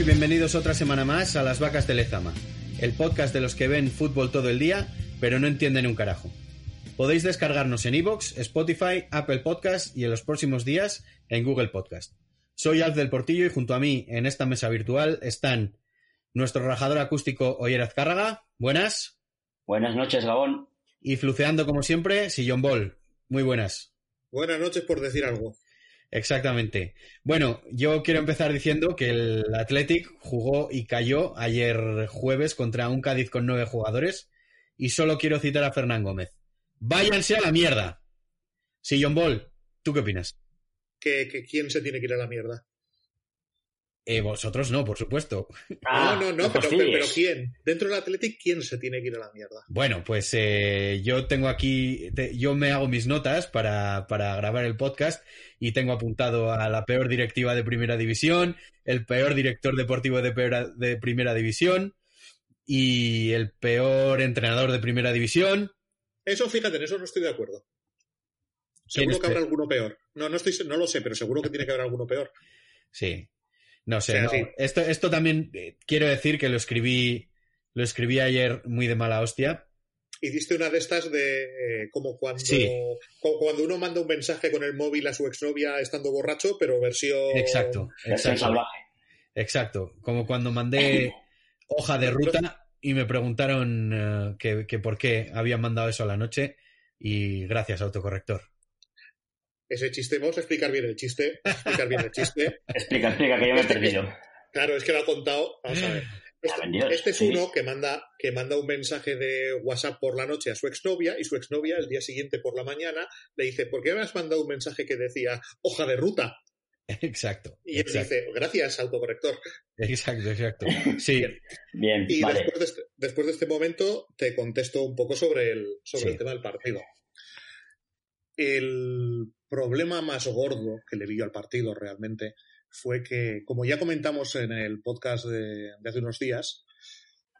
y bienvenidos otra semana más a Las Vacas de Lezama, el podcast de los que ven fútbol todo el día, pero no entienden un carajo. Podéis descargarnos en iVoox, Spotify, Apple Podcast y en los próximos días en Google Podcast. Soy Alf del Portillo y junto a mí en esta mesa virtual están nuestro rajador acústico Oyer Azcárraga. Buenas. Buenas noches, Gabón. Y fluceando como siempre, Sillon Ball. Muy buenas. Buenas noches por decir algo. Exactamente. Bueno, yo quiero empezar diciendo que el Athletic jugó y cayó ayer jueves contra un Cádiz con nueve jugadores y solo quiero citar a Fernán Gómez. Váyanse a la mierda. Sí, John Ball, ¿tú qué opinas? ¿Que, que quién se tiene que ir a la mierda? Eh, vosotros no, por supuesto. Ah, no, no, no, pero, pero, pero, ¿quién? Dentro del Athletic, ¿quién se tiene que ir a la mierda? Bueno, pues eh, yo tengo aquí, te, yo me hago mis notas para, para grabar el podcast y tengo apuntado a la peor directiva de primera división, el peor director deportivo de, peor, de primera división y el peor entrenador de primera división. Eso, fíjate, en eso no estoy de acuerdo. Seguro que habrá alguno peor. No, no, estoy, no lo sé, pero seguro que tiene que haber alguno peor. Sí, no sé, o sea, no. Sí. Esto, esto también eh, quiero decir que lo escribí, lo escribí ayer muy de mala hostia. Hiciste una de estas de eh, como cuando, sí. como cuando uno manda un mensaje con el móvil a su exnovia estando borracho, pero versión. Exacto, exacto. Exacto. Como cuando mandé hoja de ruta y me preguntaron uh, que, que por qué habían mandado eso a la noche y gracias, autocorrector ese chiste. Vamos a explicar bien el chiste. Explicar bien el chiste. explica, explica, que yo me he perdido. Claro, es que lo ha contado. Vamos a ver. Este, este es sí. uno que manda, que manda un mensaje de WhatsApp por la noche a su exnovia y su exnovia el día siguiente por la mañana le dice, ¿por qué me has mandado un mensaje que decía hoja de ruta? Exacto. Y él exacto. dice, gracias, autocorrector. Exacto, exacto. Sí. Bien. Y vale. después, de este, después, de este, momento te contesto un poco sobre el, sobre sí. el tema del partido. El problema más gordo que le vi yo al partido realmente fue que, como ya comentamos en el podcast de, hace unos días,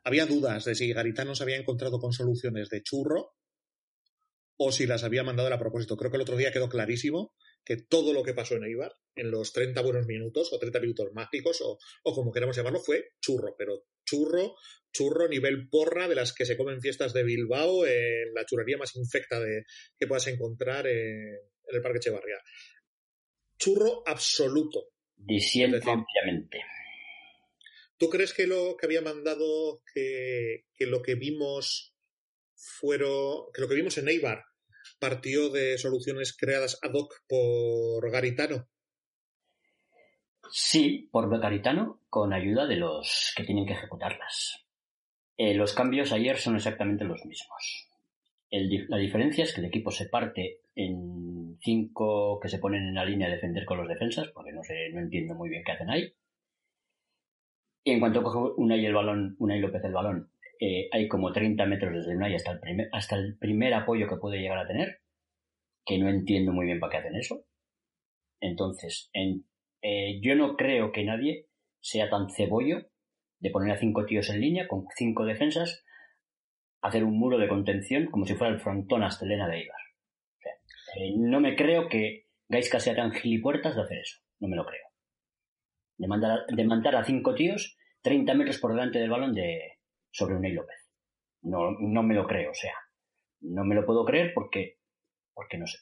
había dudas de si Garitano se había encontrado con soluciones de churro o si las había mandado a propósito. Creo que el otro día quedó clarísimo que todo lo que pasó en Eibar, en los 30 buenos minutos o 30 minutos mágicos o, o como queramos llamarlo, fue churro, pero churro, churro nivel porra de las que se comen fiestas de Bilbao, eh, la churrería más infecta de, que puedas encontrar en, en el Parque Echevarría. Churro absoluto. Diciendo ampliamente. ¿Tú crees que lo que había mandado, que, que, lo que vimos fueron, que lo que vimos en Eibar partió de soluciones creadas ad hoc por Garitano? Sí, por Garitano, con ayuda de los que tienen que ejecutarlas. Eh, los cambios ayer son exactamente los mismos. La diferencia es que el equipo se parte en cinco que se ponen en la línea a defender con los defensas, porque no sé, no entiendo muy bien qué hacen ahí. Y en cuanto coge Unai el balón, Unai López el balón, eh, hay como 30 metros desde Unai hasta el, primer, hasta el primer apoyo que puede llegar a tener, que no entiendo muy bien para qué hacen eso. Entonces, en, eh, yo no creo que nadie sea tan cebollo de poner a cinco tíos en línea con cinco defensas, hacer un muro de contención como si fuera el frontón Astelena de Ibar. O sea, eh, no me creo que Gaisca sea tan gilipuertas de hacer eso. No me lo creo. De mandar, a cinco tíos 30 metros por delante del balón de sobre Unai López. No, no me lo creo, o sea, no me lo puedo creer porque, porque no sé.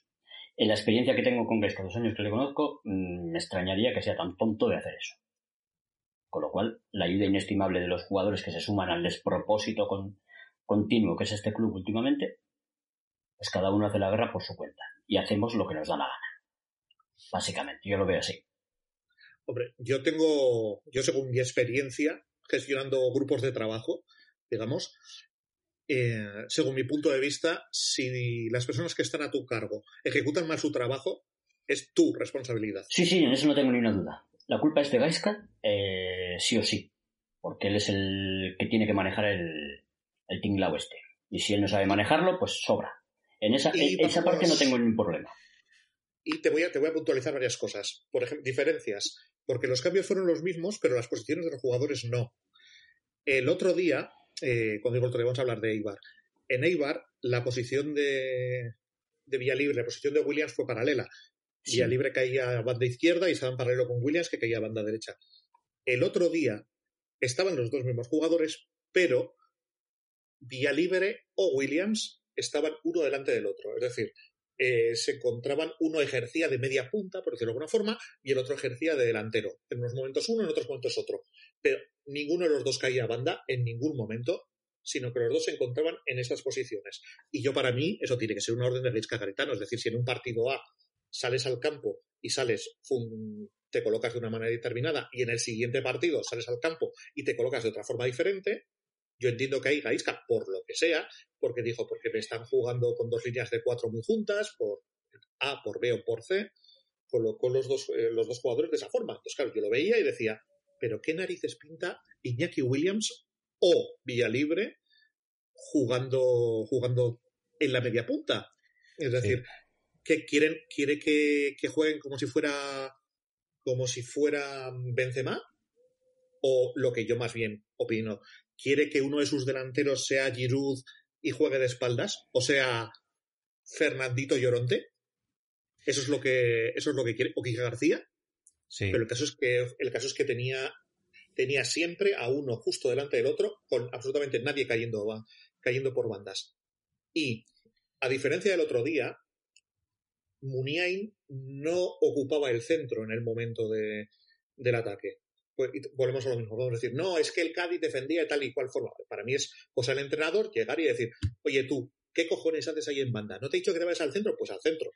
En la experiencia que tengo con Gaisca, los años que le conozco, mmm, me extrañaría que sea tan tonto de hacer eso. Con lo cual, la ayuda inestimable de los jugadores que se suman al despropósito con, continuo que es este club últimamente, Pues cada uno hace la guerra por su cuenta y hacemos lo que nos da la gana. Básicamente, yo lo veo así. Hombre, yo tengo, yo según mi experiencia gestionando grupos de trabajo, digamos, eh, según mi punto de vista, si las personas que están a tu cargo ejecutan mal su trabajo, es tu responsabilidad. Sí, sí, en eso no tengo ninguna duda. La culpa es de Gaiska, eh, sí o sí, porque él es el que tiene que manejar el, el tinglao este. Y si él no sabe manejarlo, pues sobra. En esa, en esa parte no tengo ningún problema. Y te voy, a, te voy a puntualizar varias cosas. Por ejemplo, diferencias. Porque los cambios fueron los mismos, pero las posiciones de los jugadores no. El otro día, eh, cuando digo otro día, vamos a hablar de Eibar. En Eibar, la posición de, de Libre, la posición de Williams fue paralela. Vía Libre caía a banda izquierda y estaba en paralelo con Williams, que caía a banda derecha. El otro día estaban los dos mismos jugadores, pero Vía Libre o Williams estaban uno delante del otro. Es decir, eh, se encontraban, uno ejercía de media punta, por decirlo de alguna forma, y el otro ejercía de delantero. En unos momentos uno, en otros momentos otro. Pero ninguno de los dos caía a banda en ningún momento, sino que los dos se encontraban en estas posiciones. Y yo, para mí, eso tiene que ser una orden de Gaisca Garitano. Es decir, si en un partido A sales al campo y sales, te colocas de una manera determinada, y en el siguiente partido sales al campo y te colocas de otra forma diferente, yo entiendo que hay Gaisca, por lo que sea, porque dijo, porque me están jugando con dos líneas de cuatro muy juntas, por A, por B o por C, colocó los dos, eh, los dos jugadores de esa forma. Entonces, claro, yo lo veía y decía, pero ¿qué narices pinta Iñaki Williams o Villalibre jugando, jugando en la media punta? Es decir, que quieren, quiere que, que, jueguen como si fuera como si fuera Benzema o lo que yo más bien opino, quiere que uno de sus delanteros sea Giroud y juegue de espaldas, o sea, Fernandito Lloronte. Eso es lo que, eso es lo que quiere, o García. Sí. Pero el caso es que, el caso es que tenía, tenía siempre a uno justo delante del otro, con absolutamente nadie cayendo, cayendo por bandas. Y, a diferencia del otro día, Muniain no ocupaba el centro en el momento de, del ataque. Pues, volvemos a lo mismo. Podemos decir, no, es que el Cádiz defendía de tal y cual forma. Para mí es cosa del entrenador llegar y decir, oye tú, ¿qué cojones haces ahí en banda? ¿No te he dicho que te vayas al centro? Pues al centro.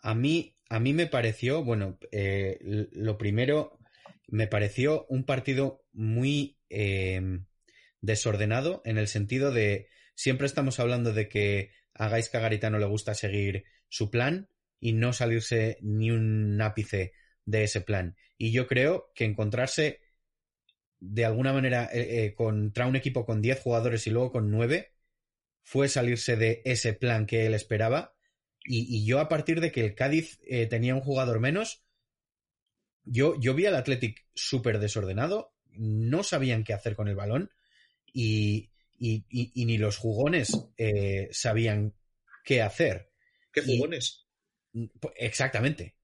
A mí, a mí me pareció, bueno, eh, lo primero, me pareció un partido muy eh, desordenado en el sentido de, siempre estamos hablando de que a Gaisca Garitano le gusta seguir su plan y no salirse ni un ápice de ese plan. Y yo creo que encontrarse de alguna manera eh, eh, contra un equipo con 10 jugadores y luego con 9 fue salirse de ese plan que él esperaba. Y, yo a partir de que el Cádiz eh, tenía un jugador menos, yo, yo vi al Athletic súper desordenado, no sabían qué hacer con el balón y, y ni los jugones sabían qué hacer. ¿Qué jugones? Pues, exactamente.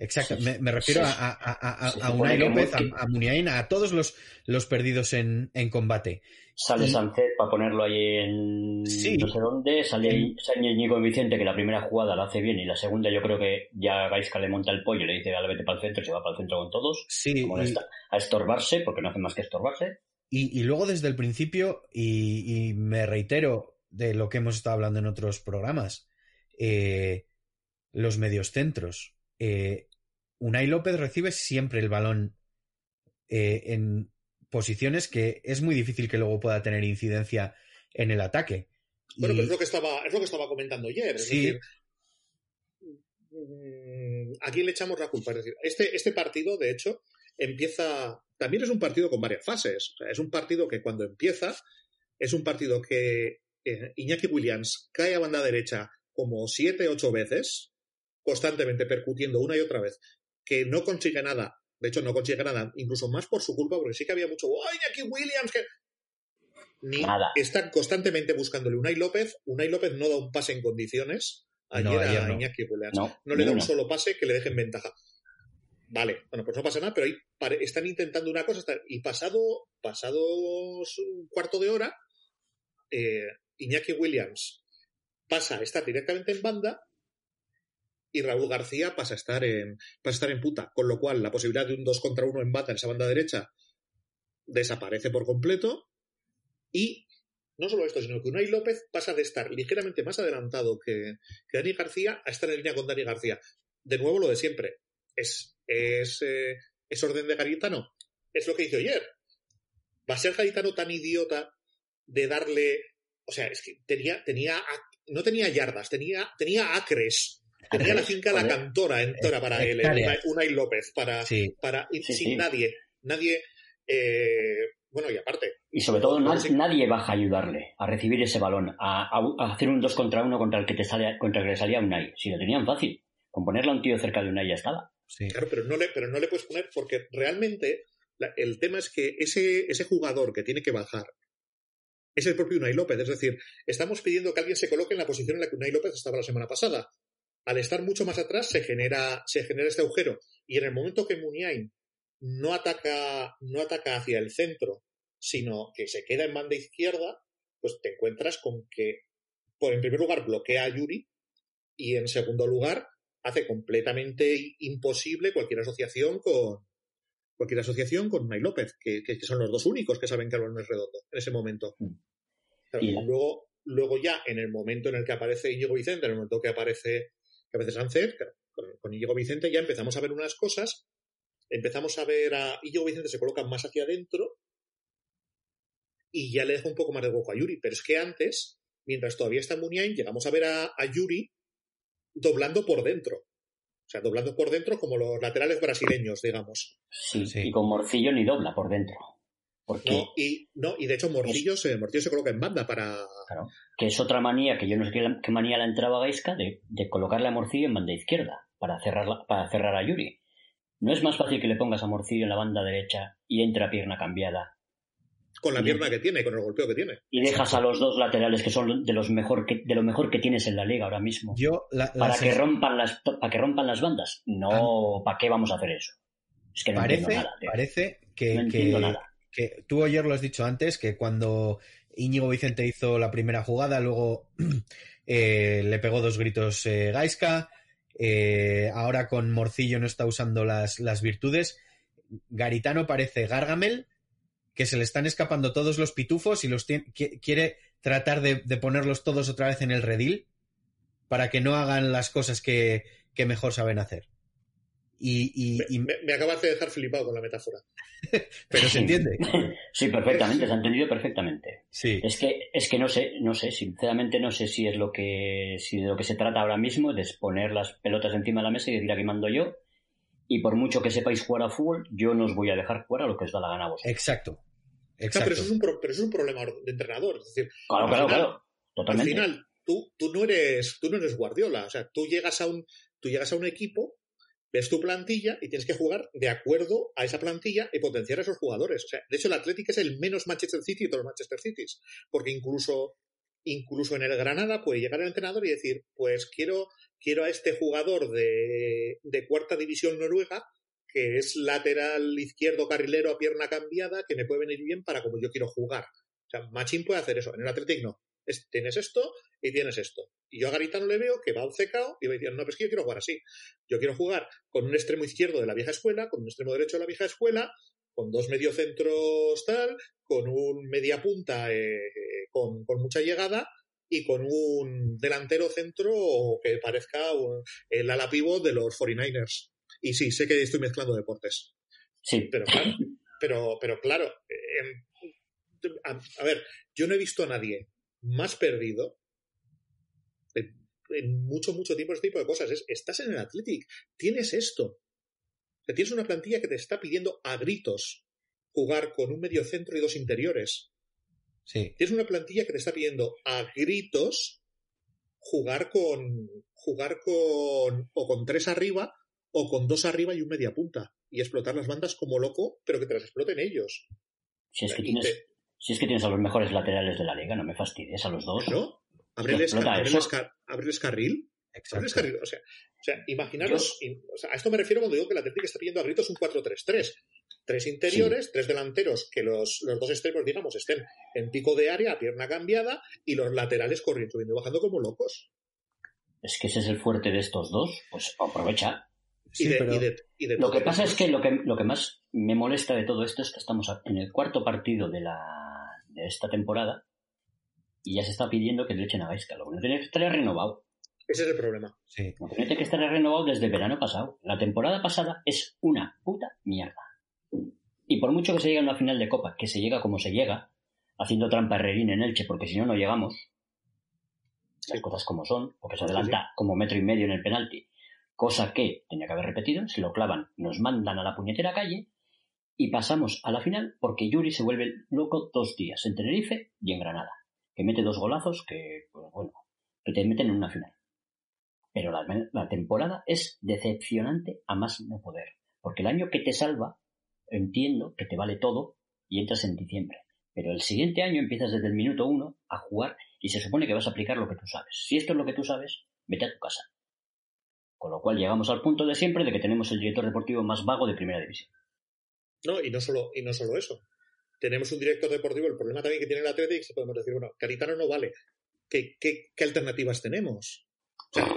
Exacto, me, refiero a, a, a, Unai López, a, Muniain, a todos los, los perdidos en, en combate. Sale y... para ponerlo ahí en sí. no sé dónde, sale, sale Ñigo Vicente que la primera jugada la hace bien y la segunda yo creo que ya Gaisca le monta el pollo y le dice dale vete para el centro y se va para el centro con todos. Sí. Y... a estorbarse, porque no hace más que estorbarse. Y, y luego desde el principio, y, y, me reitero de lo que hemos estado hablando en otros programas, eh, los medios centros. Eh, Unai López recibe siempre el balón eh, en posiciones que es muy difícil que luego pueda tener incidencia en el ataque. Bueno, y... pero es lo que estaba, es lo que estaba comentando ayer. Es sí. decir, mm, ¿a quién le echamos la culpa? Es decir, este, este partido, de hecho, empieza. También es un partido con varias fases. O sea, es un partido que cuando empieza, es un partido que eh, Iñaki Williams cae a banda derecha como siete, ocho veces, constantemente percutiendo una y otra vez que no consigue nada. De hecho, no consigue nada, incluso más por su culpa, porque sí que había mucho. ¡Ay, aquí Williams! Que... Ni nada. están constantemente buscándole Unai López. Unai López no da un pase en condiciones. Ayer, no, ayer a no. Iñaki Williams. No, no le da un solo pase que le deje en ventaja. Vale, bueno, pues no pasa nada, pero ahí están intentando una cosa y pasado, pasado un cuarto de hora, eh, Iñaki Williams pasa a estar directamente en banda y Raúl García pasa a estar en, pasa a estar en puta. Con lo cual, la posibilidad de un 2 contra 1 en bata en esa banda derecha desaparece por completo. Y no solo esto, sino que Unai López pasa de estar ligeramente más adelantado que, Dani García a estar en línea con Dani García. De nuevo, lo de siempre. Es, es, eh, es orden de Garitano. Es lo que hizo ayer. ¿Va a ser Garitano tan idiota de darle. O sea, es que tenía, tenía no tenía yardas, tenía, tenía acres. Tenía la finca La Cantora entera para él, Unai López, para, para sin nadie. Nadie. Eh, bueno, y aparte. Y sobre todo, nadie baja a ayudarle a recibir ese balón, a, hacer un 2 contra 1 contra el que te sale, contra el que le salía Unai. Si lo tenían fácil, con ponerle a un tío cerca de Unai ya estaba. Claro, pero no, le, pero no le puedes poner porque realmente el tema es que ese, ese jugador que tiene que bajar es el propio Unai López. Es decir, estamos pidiendo que alguien se coloque en la posición en la que Unai López estaba la semana pasada. Al estar mucho más atrás se genera, se genera este agujero. Y en el momento que Muniain no ataca, no ataca hacia el centro, sino que se queda en banda izquierda, pues te encuentras con que, por en primer lugar, bloquea a Yuri y en segundo lugar, hace completamente imposible cualquier asociación con cualquier asociación con Unai López, que, son los dos únicos que saben que el balón es redondo en ese momento. Mm. y luego, luego ya, en el momento en el que aparece Íñigo Vicente, en el momento que aparece, que a veces Sánchez, con, con Íñigo Vicente ya empezamos a ver unas cosas empezamos a ver a Íñigo Vicente se coloca más hacia adentro y ya le deja un poco más de hueco a Yuri. Pero es que antes, mientras todavía está en Muniain, llegamos a ver a, Yuri doblando por dentro. O sea, doblando por dentro como los laterales brasileños, digamos. Sí, sí. y con Morcillo ni dobla por dentro. No, y, no, y de hecho Morcillo, se, Morcillo se coloca en banda para... Claro, que es otra manía, que yo no sé qué, manía la entraba Gaisca, de, de colocarle a Morcillo en banda izquierda, para cerrar, para cerrar a Yuri. ¿No es más fácil que le pongas a Morcillo en la banda derecha y entre a pierna cambiada? Con la pierna que tiene, con el golpeo que tiene. Y dejas a los dos laterales que son de los mejor que, de lo mejor que tienes en la liga ahora mismo. Yo, para que rompan las para que rompan las bandas. No, ah. ¿para qué vamos a hacer eso? Es que no parece, nada, Parece que, que, tú ayer lo has dicho antes, que cuando Íñigo Vicente hizo la primera jugada, luego eh, le pegó dos gritos eh, Gaiska, eh, ahora con Morcillo no está usando las, las virtudes. Garitano parece Gargamel, que se le están escapando todos los pitufos y los quiere tratar de, ponerlos todos otra vez en el redil para que no hagan las cosas que, mejor saben hacer. Y, me, me, acabas de dejar flipado con la metáfora. Pero se entiende. Sí, perfectamente, se ha entendido perfectamente. Sí. Es que, es que no sé, no sé, sinceramente no sé si es lo que, si de lo que se trata ahora mismo, de poner las pelotas encima de la mesa y decir aquí mando yo. Y por mucho que sepáis jugar a fútbol, yo no os voy a dejar jugar a lo que os da la gana a vosotros. Exacto. Exacto. pero, eso es un pero es un problema de entrenador. Es decir, claro, claro, claro. Totalmente. Al final, tú, tú, no eres, tú no eres Guardiola. O sea, tú llegas a un, tú llegas a un equipo ves tu plantilla y tienes que jugar de acuerdo a esa plantilla y potenciar a esos jugadores. O sea, de hecho, el Atlético es el menos Manchester City de todos los Manchester Cities, porque incluso, incluso en el Granada puede llegar el entrenador y decir, pues quiero, quiero a este jugador de, de cuarta división noruega que es lateral izquierdo carrilero a pierna cambiada, que me puede venir bien para como yo quiero jugar. O sea, Machín puede hacer eso. En el Atlético no. tienes esto y tienes esto. Y yo a Garitano le veo que va obcecado y va diciendo, no, pero es que yo quiero jugar así. Yo quiero jugar con un extremo izquierdo de la vieja escuela, con un extremo derecho de la vieja escuela, con dos mediocentros tal, con un media punta eh, con, mucha llegada y con un delantero centro que parezca el ala pivot de los 49ers. Y sí, sé que estoy mezclando deportes. Sí. Pero claro, pero, pero claro, eh, a ver, yo no he visto a nadie más perdido en mucho, mucho tiempo este tipo de cosas. Es, estás en el Athletic, tienes esto. tienes una plantilla que te está pidiendo a gritos jugar con un medio centro y dos interiores. Sí. Tienes una plantilla que te está pidiendo a gritos jugar con jugar con o con tres arriba o con dos arriba y un media punta y explotar las bandas como loco, pero que te las exploten ellos. Si es que tienes, si es que tienes a los mejores laterales de la liga, no me fastidies a los dos. ¿No? Abrirles, carril. O sea, o sea imaginaros. a esto me refiero cuando digo que la Atlético está pidiendo a gritos un 4-3-3. Tres interiores, tres delanteros, que los, dos extremos, digamos, estén en pico de área, pierna cambiada, y los laterales corriendo, subiendo bajando como locos. Es que ese es el fuerte de estos dos. Pues aprovecha. Lo que pasa es que lo, que lo que más me molesta de todo esto es que estamos en el cuarto partido de, la, de esta temporada y ya se está pidiendo que le echen a Gaisca. Lo que no tiene que estar renovado. Ese es el problema. Sí. Lo que tiene que estar renovado desde el verano pasado. La temporada pasada es una puta mierda. Y por mucho que se llegue a una final de Copa, que se llega como se llega, haciendo trampa Herrerín en Elche, porque si no, no llegamos. Las cosas como son, porque se adelanta como metro y medio en el penalti, cosa que tenía que haber repetido, se lo clavan, nos mandan a la puñetera calle y pasamos a la final porque Yuri se vuelve loco dos días en Tenerife y en Granada, que mete dos golazos que, pues bueno, que te meten en una final. Pero la, la temporada es decepcionante a más no poder, porque el año que te salva, entiendo que te vale todo y entras en diciembre. Pero el siguiente año empiezas desde el minuto uno a jugar y se supone que vas a aplicar lo que tú sabes. Si esto es lo que tú sabes, vete a tu casa. Con lo cual llegamos al punto de siempre de que tenemos el director deportivo más vago de primera división. No, y no solo, y no solo eso. Tenemos un director deportivo, el problema también que tiene el Atlético, que podemos decir, bueno, Caritano no vale. ¿Qué, qué, qué alternativas tenemos? O sea,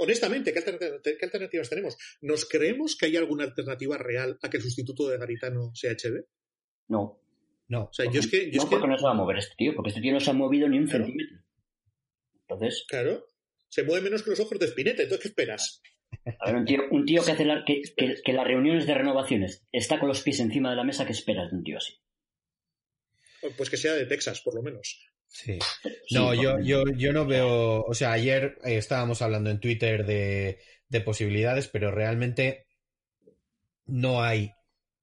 honestamente, ¿qué, alternativas, ¿qué alternativas tenemos? ¿Nos creemos que hay alguna alternativa real a que el sustituto de Garitano sea HB? No. No. O sea, yo es que. Yo no, es que, porque no se va a mover este tío, porque este tío no se ha movido ni un Claro. centímetro. Entonces, Claro. Se mueve menos que los ojos de Spinetta. Entonces, ¿qué esperas? a ver, un tío, un tío que hace la- que, que, que las reuniones de renovaciones está con los pies encima de la mesa, ¿qué esperas de un tío así? Pues que sea de Texas, por lo menos. Sí. Sí, No, yo, yo, yo no veo. O sea, ayer eh, estábamos hablando en Twitter de, de posibilidades, pero realmente no hay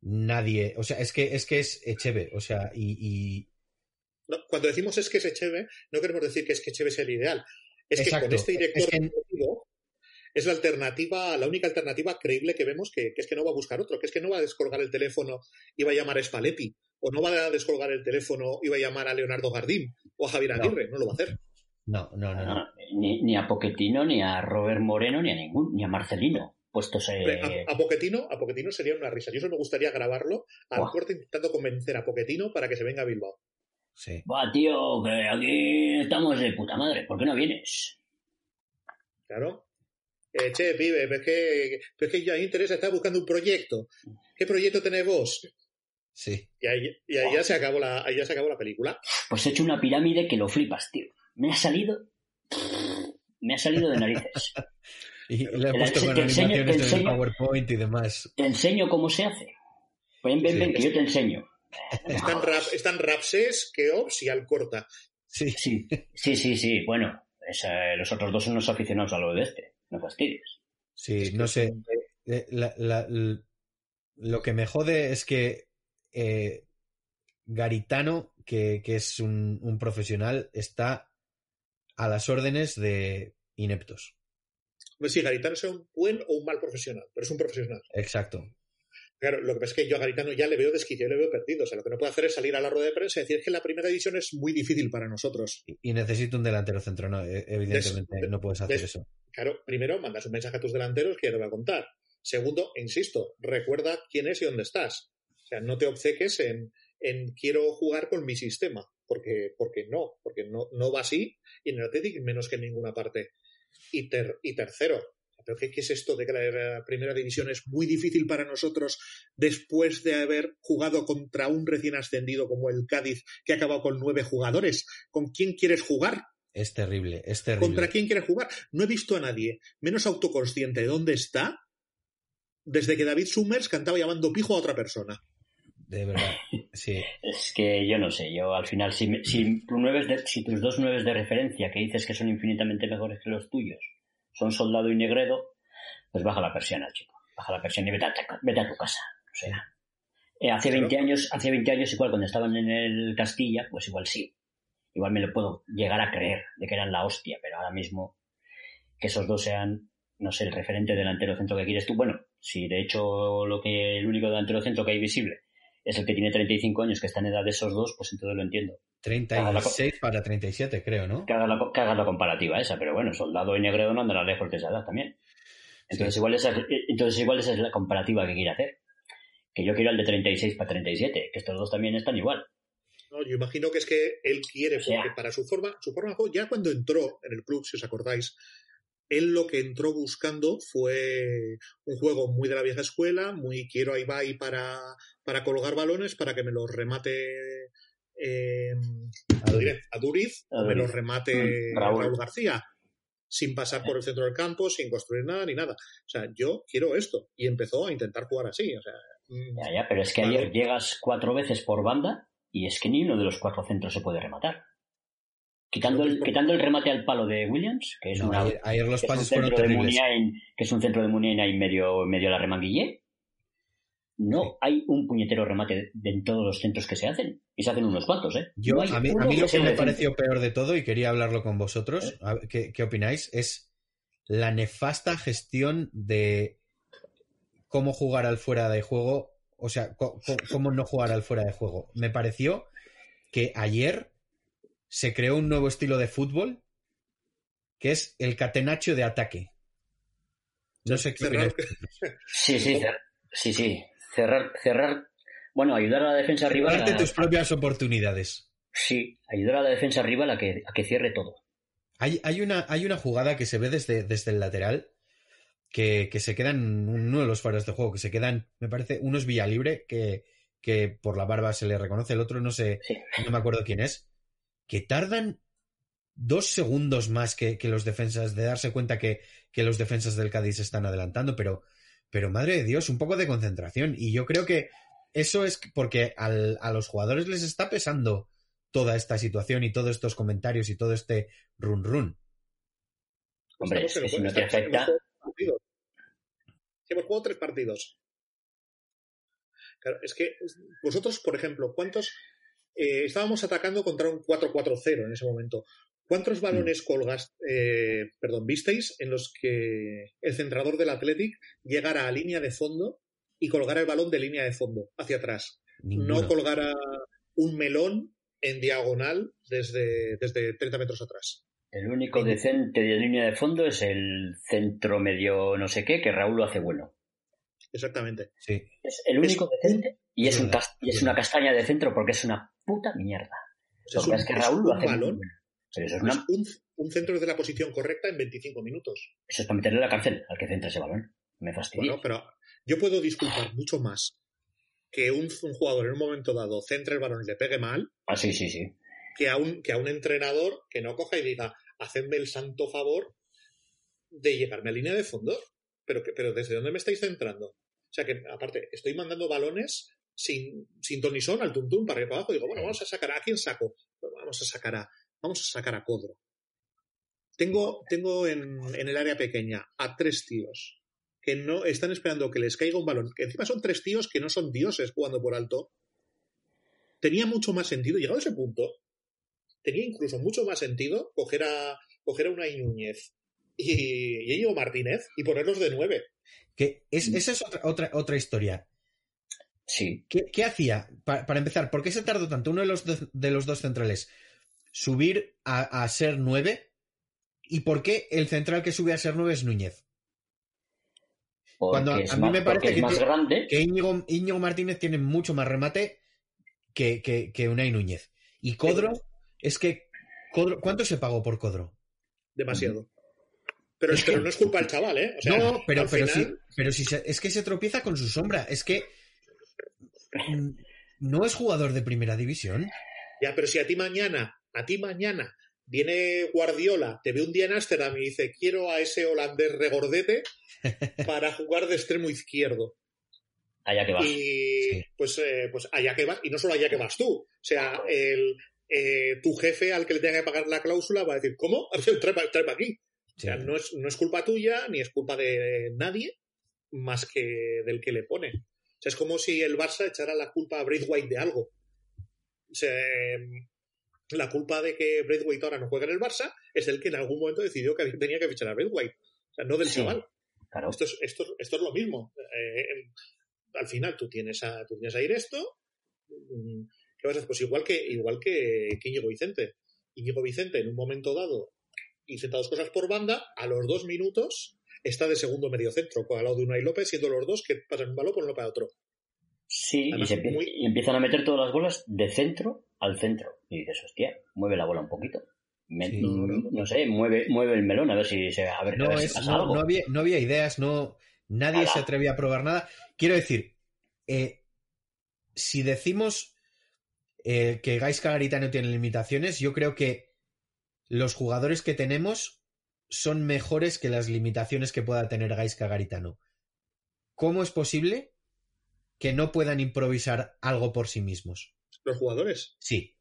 nadie. O sea, es que es que es Echeve. O sea, y, y- No, cuando decimos es que es Echeve, no queremos decir que es que Echeve es el ideal. Es que con este director Es que- deportivo es la alternativa, la única alternativa creíble que vemos que, que es que no va a buscar otro, que es que no va a descolgar el teléfono y va a llamar a Spalletti, o no va a descolgar el teléfono y va a llamar a Leonardo Gardín o a Javier. Aguirre, no lo va a hacer. no, no, no, no. No, ni, ni a Poquetino, ni a Robert Moreno, ni a ningún, ni a Marcelino. Puestos eh, A, a Pochettino, a Pochettino sería una risa. Yo eso me gustaría grabarlo al Buah. corte intentando convencer a Pochettino para que se venga a Bilbao. Sí. Va, tío, que aquí estamos de puta madre, ¿por qué no vienes? Claro. Eh, che, pibe, pero es que, es que ya interesa, está buscando un proyecto. ¿Qué proyecto tenés vos? Sí. Y ahí, y ahí ya se acabó la, ahí ya se acabó la película. Pues he hecho una pirámide que lo flipas, tío. Me ha salido. Me ha salido de narices. Y le he Te puesto con te enseño- te animaciones en el enseño. PowerPoint y demás. Te enseño cómo se hace. Ven, ven, Sí. ven, que yo te enseño. Están, rap, están Rapses, Keops y Alcorta. Sí. Sí, sí, sí, sí. Bueno, es, eh, los otros dos son unos aficionados a lo de este. No fastidies. Sí, no sé. Eh, la- la- l- lo que me jode es que eh, Garitano, que, que es un, un profesional, está a las órdenes de ineptos. Sé si Garitano sea un buen o un mal profesional, pero es un profesional. Exacto. Claro, lo que pasa es que yo a Garitano ya le veo desquiciado, le veo perdido. O sea, lo que no puede hacer es salir a la rueda de prensa y decir que la primera división es muy difícil para nosotros. Y, y necesito un delantero centro, no, eh, evidentemente Des- no puedes hacer des- eso. Claro, primero mandas un mensaje a tus delanteros que ya te voy a contar. Segundo, e insisto, recuerda quién es y dónde estás. O sea, no te obceques en, en quiero jugar con mi sistema, porque, porque no, porque no, no va así y en el Athletic menos que en ninguna parte. Y, ter- y tercero, ¿pero qué, qué es esto de que la primera división es muy difícil para nosotros después de haber jugado contra un recién ascendido como el Cádiz que ha acabado con nueve jugadores? ¿Con quién quieres jugar? Es terrible, es terrible. ¿Contra quién quiere jugar? No he visto a nadie menos autoconsciente de dónde está desde que David Summers cantaba llamando pijo a otra persona. De verdad, sí. Es que yo no sé, yo al final, si, si, tu nueves de- si tus dos nueves de referencia, que dices que son infinitamente mejores que los tuyos, son Soldado y Negredo, pues baja la persiana, chico. Baja la persiana y vete a, vete a tu casa. O sea, eh, hace, Claro. 20 años, hace 20 años igual cuando estaban en el Castilla, pues igual sí. Igual me lo puedo llegar a creer de que eran la hostia, pero ahora mismo que esos dos sean, no sé, el referente delantero centro que quieres tú. Bueno, si de hecho lo que el único delantero centro que hay visible es el que tiene 35 años, que está en edad de esos dos, pues entonces lo entiendo. 36 para 37, creo, ¿no? Que hagas la, que hagas la comparativa esa, pero bueno, Soldado y Negredo no andarán lejos de esa edad también. Entonces, Sí. igual esa, es- entonces igual esa es la comparativa que quiere hacer. Que yo quiero el de 36 para 37, que estos dos también están igual. ¿no? Yo imagino que es que él quiere, O sea. porque para su forma, su forma de juego, ya cuando entró en el club, si os acordáis, él lo que entró buscando fue un juego muy de la vieja escuela, muy quiero ahí va y para, para colgar balones, para que me los remate eh, a Duriz o me lo remate mm, Raúl. García, sin pasar por el centro del campo, sin construir nada ni nada. O sea, yo quiero esto. Y empezó a intentar jugar así. O sea, mm, ya, ya, pero es que ayer llegas cuatro veces por banda y es que ni uno de los cuatro centros se puede rematar. Quitando el, quitando el remate al palo de Williams, que es, una, ayer, los pases fueron que es un centro de Muniain ahí medio, medio a la remanguille, no hay un puñetero remate en todos los centros que se hacen. Y se hacen unos cuantos, ¿eh? Yo, a mí, lo que me pareció peor de todo, y quería hablarlo con vosotros, ¿qué, ¿qué, opináis? Es la nefasta gestión de cómo jugar al fuera de juego, o sea, cómo no jugar al fuera de juego. Me pareció que ayer se creó un nuevo estilo de fútbol que es el catenacho de ataque. No sé qué cerrar. Sí, sí, sí, sí. Cerrar, cerrar. Bueno, ayudar a la defensa rival. Darte tus propias oportunidades. Sí, ayudar a la defensa rival a que, a que cierre todo. Hay, hay, una, hay una jugada que se ve desde, desde el lateral que, que, se quedan uno de los faros de juego, que se quedan, me parece, uno es Villalibre, que, que por la barba se le reconoce, el otro no sé, no me acuerdo quién es que tardan dos segundos más que, los defensas de darse cuenta que, los defensas del Cádiz se están adelantando, pero, pero madre de Dios, un poco de concentración. Y yo creo que eso es porque a los jugadores les está pesando toda esta situación y todos estos comentarios y todo este run run. Hombre, es que si no te afecta. Hemos jugado tres partidos. Claro, es que vosotros, por ejemplo, ¿cuántos eh, estábamos atacando contra un 4-4-0 en ese momento. ¿Cuántos mm. balones colgas, eh, perdón, visteis en los que el centrador del Athletic llegara a línea de fondo y colgara el balón de línea de fondo hacia atrás? No colgara un melón en diagonal desde, desde 30 metros atrás. El único decente de línea de fondo es el centro medio no sé qué, que Raúl lo hace bueno. Este. Sí. Es el único decente y es, un y es una castaña de centro porque es una puta mierda. es, que Raúl lo hace balón, es, un, un, centro desde la posición correcta en 25 minutos. Eso es para meterle a la cárcel al que centra ese balón. Me fastidia. Bueno, pero yo puedo disculpar mucho más que un, jugador en un momento dado centre el balón y le pegue mal. Ah, sí, sí, sí. Que a un, que a un entrenador que no coja y diga, hacedme el santo favor de llegarme a línea de fondo. Pero, que, pero ¿desde dónde me estáis centrando? O sea que, aparte, estoy mandando balones sin, sin tonizón al tuntum para arriba para abajo. Digo, bueno, vamos a sacar a, quién saco? vamos a sacar a, vamos a sacar a Codro. Tengo, tengo en, en, el área pequeña a tres tíos que no están esperando que les caiga un balón, que encima son tres tíos que no son dioses jugando por alto. Tenía mucho más sentido, llegado a ese punto, tenía incluso mucho más sentido coger a, coger a una Núñez y, y Martínez y ponerlos de nueve. Que es, esa es otra, otra, otra historia. Sí. ¿Qué, hacía? para empezar, ¿por qué se tardó tanto uno de los, de, los dos centrales subir a, ser nueve? ¿Y por qué el central que sube a ser nueve es Núñez? Cuando a mí me parece que, más grande. que Íñigo, Martínez tiene mucho más remate que, que, que Unai Núñez. Y Codro, es que. ¿Cuánto se pagó por Codro? Demasiado. Pero, es que, no es culpa del chaval, ¿eh? no, pero, pero, sí, pero si es que se tropieza con su sombra. Es que no es jugador de primera división. Ya, pero si a ti mañana, a ti mañana viene Guardiola, te ve un día en Amsterdam y dice, quiero a ese holandés regordete para jugar de extremo izquierdo. Allá que vas. Y pues, eh, pues allá que vas, y no solo allá que vas tú. O sea, el, eh, tu jefe al que le tenga que pagar la cláusula va a decir, ¿cómo? Trae para aquí. O sea, no es, no es culpa tuya, ni es culpa de nadie, más que del que le pone sea, es como si el Barça echara la culpa a Braithwaite de algo. O sea, em, la culpa de que Braithwaite ahora no juega en el Barça es el que en algún momento decidió que tenía que fichar a Braithwaite. O sea, no del chaval. Esto, es, esto, esto, es lo mismo. Eh, em, al final tú tienes a, tú tienes a ir esto. Mm, ¿Qué vas a hacer? Pues igual que, igual que, que Íñigo Vicente. Íñigo Vicente, en un momento dado, hizo dos cosas por banda, a los dos minutos está de segundo medio centro, al lado de Unai López, siendo los dos que pasan un balón por uno para otro. Sí, y, empiezan a meter todas las bolas de centro al centro. Y dices, hostia, mueve la bola un poquito. no, sé, mueve, mueve el melón a ver si se a ver, no, algo. No había, no había ideas, no nadie se atrevía a probar nada. Quiero decir, eh, si decimos eh, que Gaisca Garitano tiene limitaciones, yo creo que los jugadores que tenemos son mejores que las limitaciones que pueda tener Gaisca Garitano. ¿Cómo es posible que no puedan improvisar algo por sí mismos? ¿Los jugadores? Sí.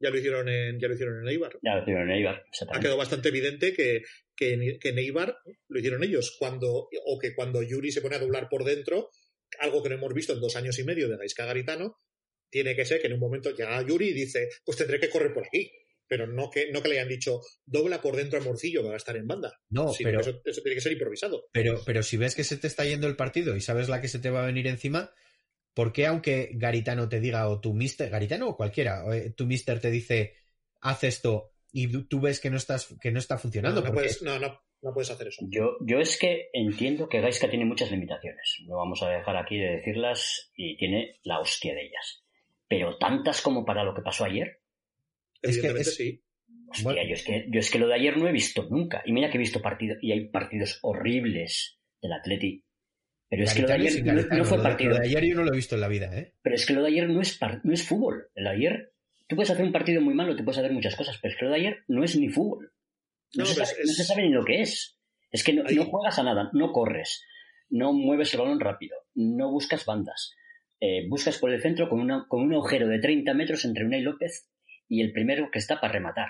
Ya lo hicieron en, ya lo hicieron en Eibar. Ya lo hicieron en Eibar. Ha quedado bastante evidente que, que, que en Eibar lo hicieron ellos. Cuando, o que cuando Yuri se pone a doblar por dentro, algo que no hemos visto en dos años y medio de Gaisca Garitano, tiene que ser que en un momento llega Yuri y dice, pues tendré que correr por aquí. Pero no que, no que le hayan dicho, dobla por dentro a Morcillo para estar en banda. No, pero eso, eso, tiene que ser improvisado. Pero, pero si ves que se te está yendo el partido y sabes la que se te va a venir encima, ¿por qué aunque Garitano te diga, o tu mister, Garitano o cualquiera, eh, tu mister te dice, haz esto, y tú ves que no, estás, que no está funcionando? No, no, puedes, no, no, no puedes hacer eso. Yo, yo es que entiendo que Gaiska tiene muchas limitaciones. No vamos a dejar aquí de decirlas y tiene la hostia de ellas. Pero tantas como para lo que pasó ayer. Es que es- sí. Hostia, Bueno. yo, es que, yo es que lo de ayer no he visto nunca. Y mira que he visto partidos, y hay partidos horribles del Atleti. Pero es que lo de ayer no, fue lo de- partido. Lo de ayer yo no lo he visto en la vida, ¿eh? Pero es que lo de ayer no es, no es fútbol. El de ayer, tú puedes hacer un partido muy malo, te puedes hacer muchas cosas, pero es que lo de ayer no es ni fútbol. No, No, se, sabe, es- no se sabe ni lo que es. Es que no juegas a nada, no corres, no mueves el balón rápido, no buscas bandas. Eh, buscas por el centro con, una- con un agujero de 30 metros entre Unai López y el primero que está para rematar.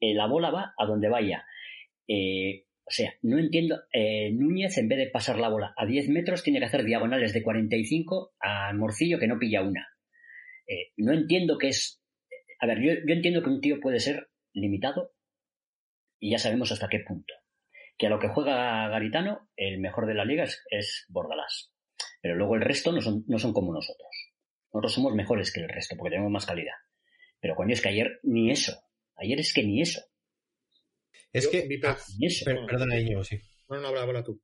Eh, la bola va a donde vaya. Eh, o sea, no entiendo. eh, Núñez, en vez de pasar la bola a 10 metros, tiene que hacer diagonales de 45 a Morcillo que no pilla una. Eh, no entiendo que es. A ver, yo, entiendo que un tío puede ser limitado y ya sabemos hasta qué punto. Que a lo que juega Garitano, el mejor de la liga es, es Bordalás. Pero luego el resto no son, no son como nosotros. Nosotros somos mejores que el resto porque tenemos más calidad. Pero coño, es que ayer ni eso. Ayer es que ni eso. Es Yo- que. mi ah, Ni eso. per- perdona, Íñigo, sí. No, no, habla, habla tú.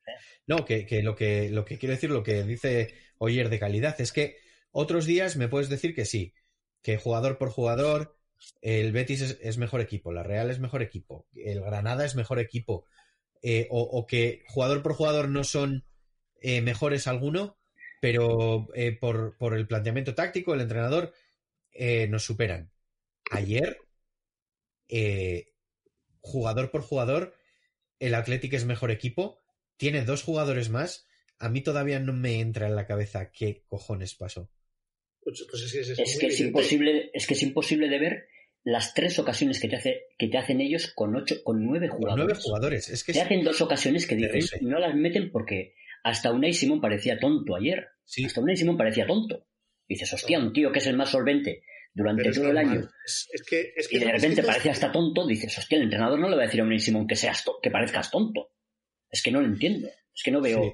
No, que, que lo que lo que quiero decir, lo que dice Oyer de calidad, es que otros días me puedes decir que sí, que jugador por jugador, el Betis es, es mejor equipo, la Real es mejor equipo, el Granada es mejor equipo, eh, o, o que jugador por jugador no son eh, mejores alguno, pero eh, por, por el planteamiento táctico, el entrenador, eh, nos superan. Ayer, eh, jugador por jugador, el Athletic es mejor equipo, tiene dos jugadores más. A mí todavía no me entra en la cabeza qué cojones pasó. Pues, pues es, es- es Es muy que es imposible, es que es imposible de ver las tres ocasiones que te hace, que te hacen ellos con ocho, con nueve Con jugadores. nueve jugadores. Es que Te es- hacen dos ocasiones que dices, Terrible. no las meten porque hasta Unai Simón parecía tonto ayer. sí, Hasta Unai Simón parecía tonto. Dices, hostia, un tío que es el más solvente durante Pero es todo el año Es, es que, es que y de es repente parece hasta tonto, dices, hostia, el entrenador no le va a decir a Unai Simón que seas que parezcas tonto. Es que no lo entiendo. Es que no veo. Sí.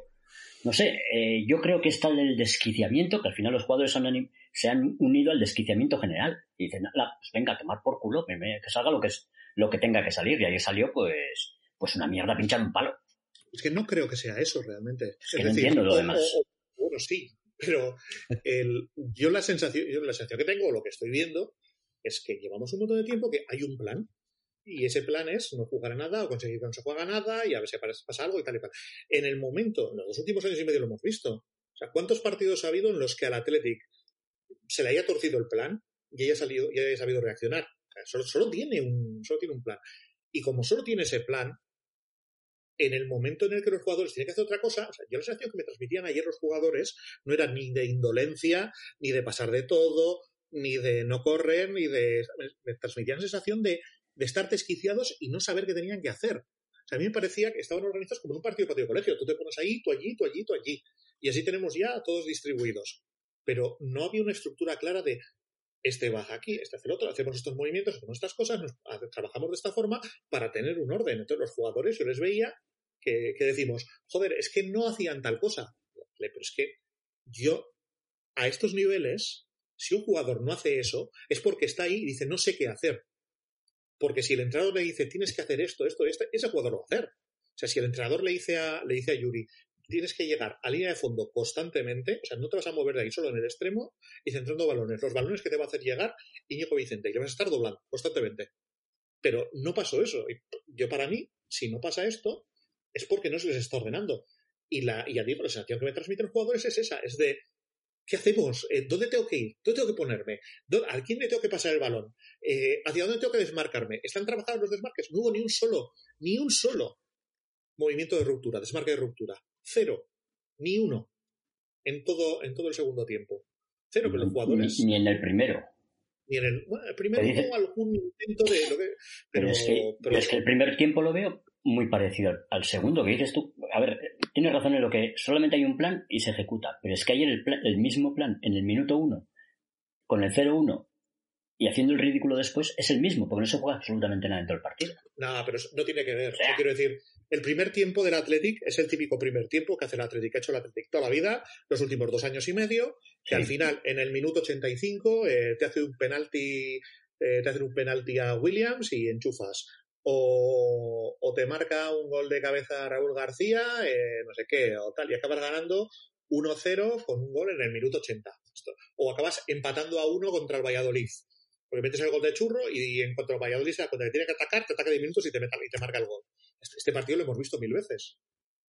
No sé, eh, yo creo que está el desquiciamiento, que al final los jugadores han se han unido al desquiciamiento general. Y dicen, "Ala, pues venga, a tomar por culo, que, me- que salga lo que, es, lo que tenga que salir. Y ahí salió, pues, pues una mierda pinchar un palo. Es que no creo que sea eso realmente. que no entiendo lo demás. bueno, sí, pero el, yo la sensación, yo la sensación que tengo, lo que estoy viendo, es que llevamos un montón de tiempo que hay un plan. Y ese plan es no jugar a nada o conseguir que no se juega nada y a ver si pasa algo y tal y tal. En el momento, en los últimos años y medio lo hemos visto. O sea, ¿cuántos partidos ha habido en los que al Athletic se le haya torcido el plan y haya, salido, y haya sabido reaccionar? O solo tiene un, solo tiene un plan. Y como solo tiene ese plan, en el momento en el que los jugadores tienen que hacer otra cosa, yo la sensación que me transmitían ayer los jugadores no era ni de indolencia, ni de pasar de todo, ni de no correr, ni de... Me, transmitían la sensación de, estar desquiciados y no saber qué tenían que hacer. O sea, a mí me parecía que estaban organizados como un partido patio colegio. Tú te pones ahí, tú allí, tú allí, tú allí. Y así tenemos ya a todos distribuidos. Pero no había una estructura clara de este baja aquí, este hace el otro, hacemos estos movimientos, hacemos estas cosas, trabajamos de esta forma para tener un orden. Entonces los jugadores, yo les veía que, decimos, joder, es que no hacían tal cosa. Pero es que yo, a estos niveles, si un jugador no hace eso, es porque está ahí y dice, no sé qué hacer. Porque si el entrenador le dice, tienes que hacer esto, esto, esto, ese jugador lo va a hacer. O sea, si el entrenador le dice a, le dice a Yuri, tienes que llegar a línea de fondo constantemente, o sea, no te vas a mover de ahí solo en el extremo y centrando balones. Los balones que te va a hacer llegar Íñigo Vicente, y le vas a estar doblando constantemente. Pero no pasó eso. Yo, para mí, si no pasa esto, es porque no se les está ordenando. Y, la, y ya digo, la sensación que me transmiten los jugadores es esa, es de ¿qué hacemos? Eh, ¿Dónde tengo que ir? ¿Dónde tengo que ponerme? ¿A quién le tengo que pasar el balón? Eh, ¿Hacia dónde tengo que desmarcarme? ¿Están trabajados los desmarques? No hubo ni un solo, ni un solo movimiento de ruptura, desmarque de ruptura. Cero. Ni uno. En todo, en todo el segundo tiempo. Cero que los jugadores. Ni, en el primero. Ni en el, bueno, el primero hubo algún intento de lo que. Pero, es que, es que el primer tiempo lo veo muy parecido al segundo que dices tú. A ver, tienes razón en lo que solamente hay un plan y se ejecuta, pero es que hay el, el mismo plan en el minuto uno con el 0-1 y haciendo el ridículo después es el mismo, porque no se juega absolutamente nada dentro del partido. Nada, pero no tiene que ver. quiero decir, el primer tiempo del Athletic es el típico primer tiempo que hace el Athletic, ha hecho el Athletic toda la vida, los últimos dos años y medio, que al final, en el minuto 85, eh, te hace un penalti, eh, te hacen un penalti a Williams y enchufas o, te marca un gol de cabeza Raúl García, eh, no sé qué, o tal, y acabas ganando 1-0 con un gol en el minuto 80. O acabas empatando a uno contra el Valladolid. Porque metes el gol de churro y, en cuanto el Valladolid cuando tiene que atacar, te ataca 10 minutos y te, meta, y te marca el gol. Este, este, partido lo hemos visto mil veces.